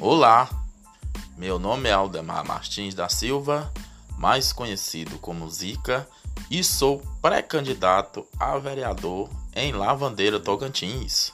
Olá, meu nome é Aldemar Martins da Silva, mais conhecido como Zica, e sou pré-candidato a vereador em Lavandeira, Tocantins.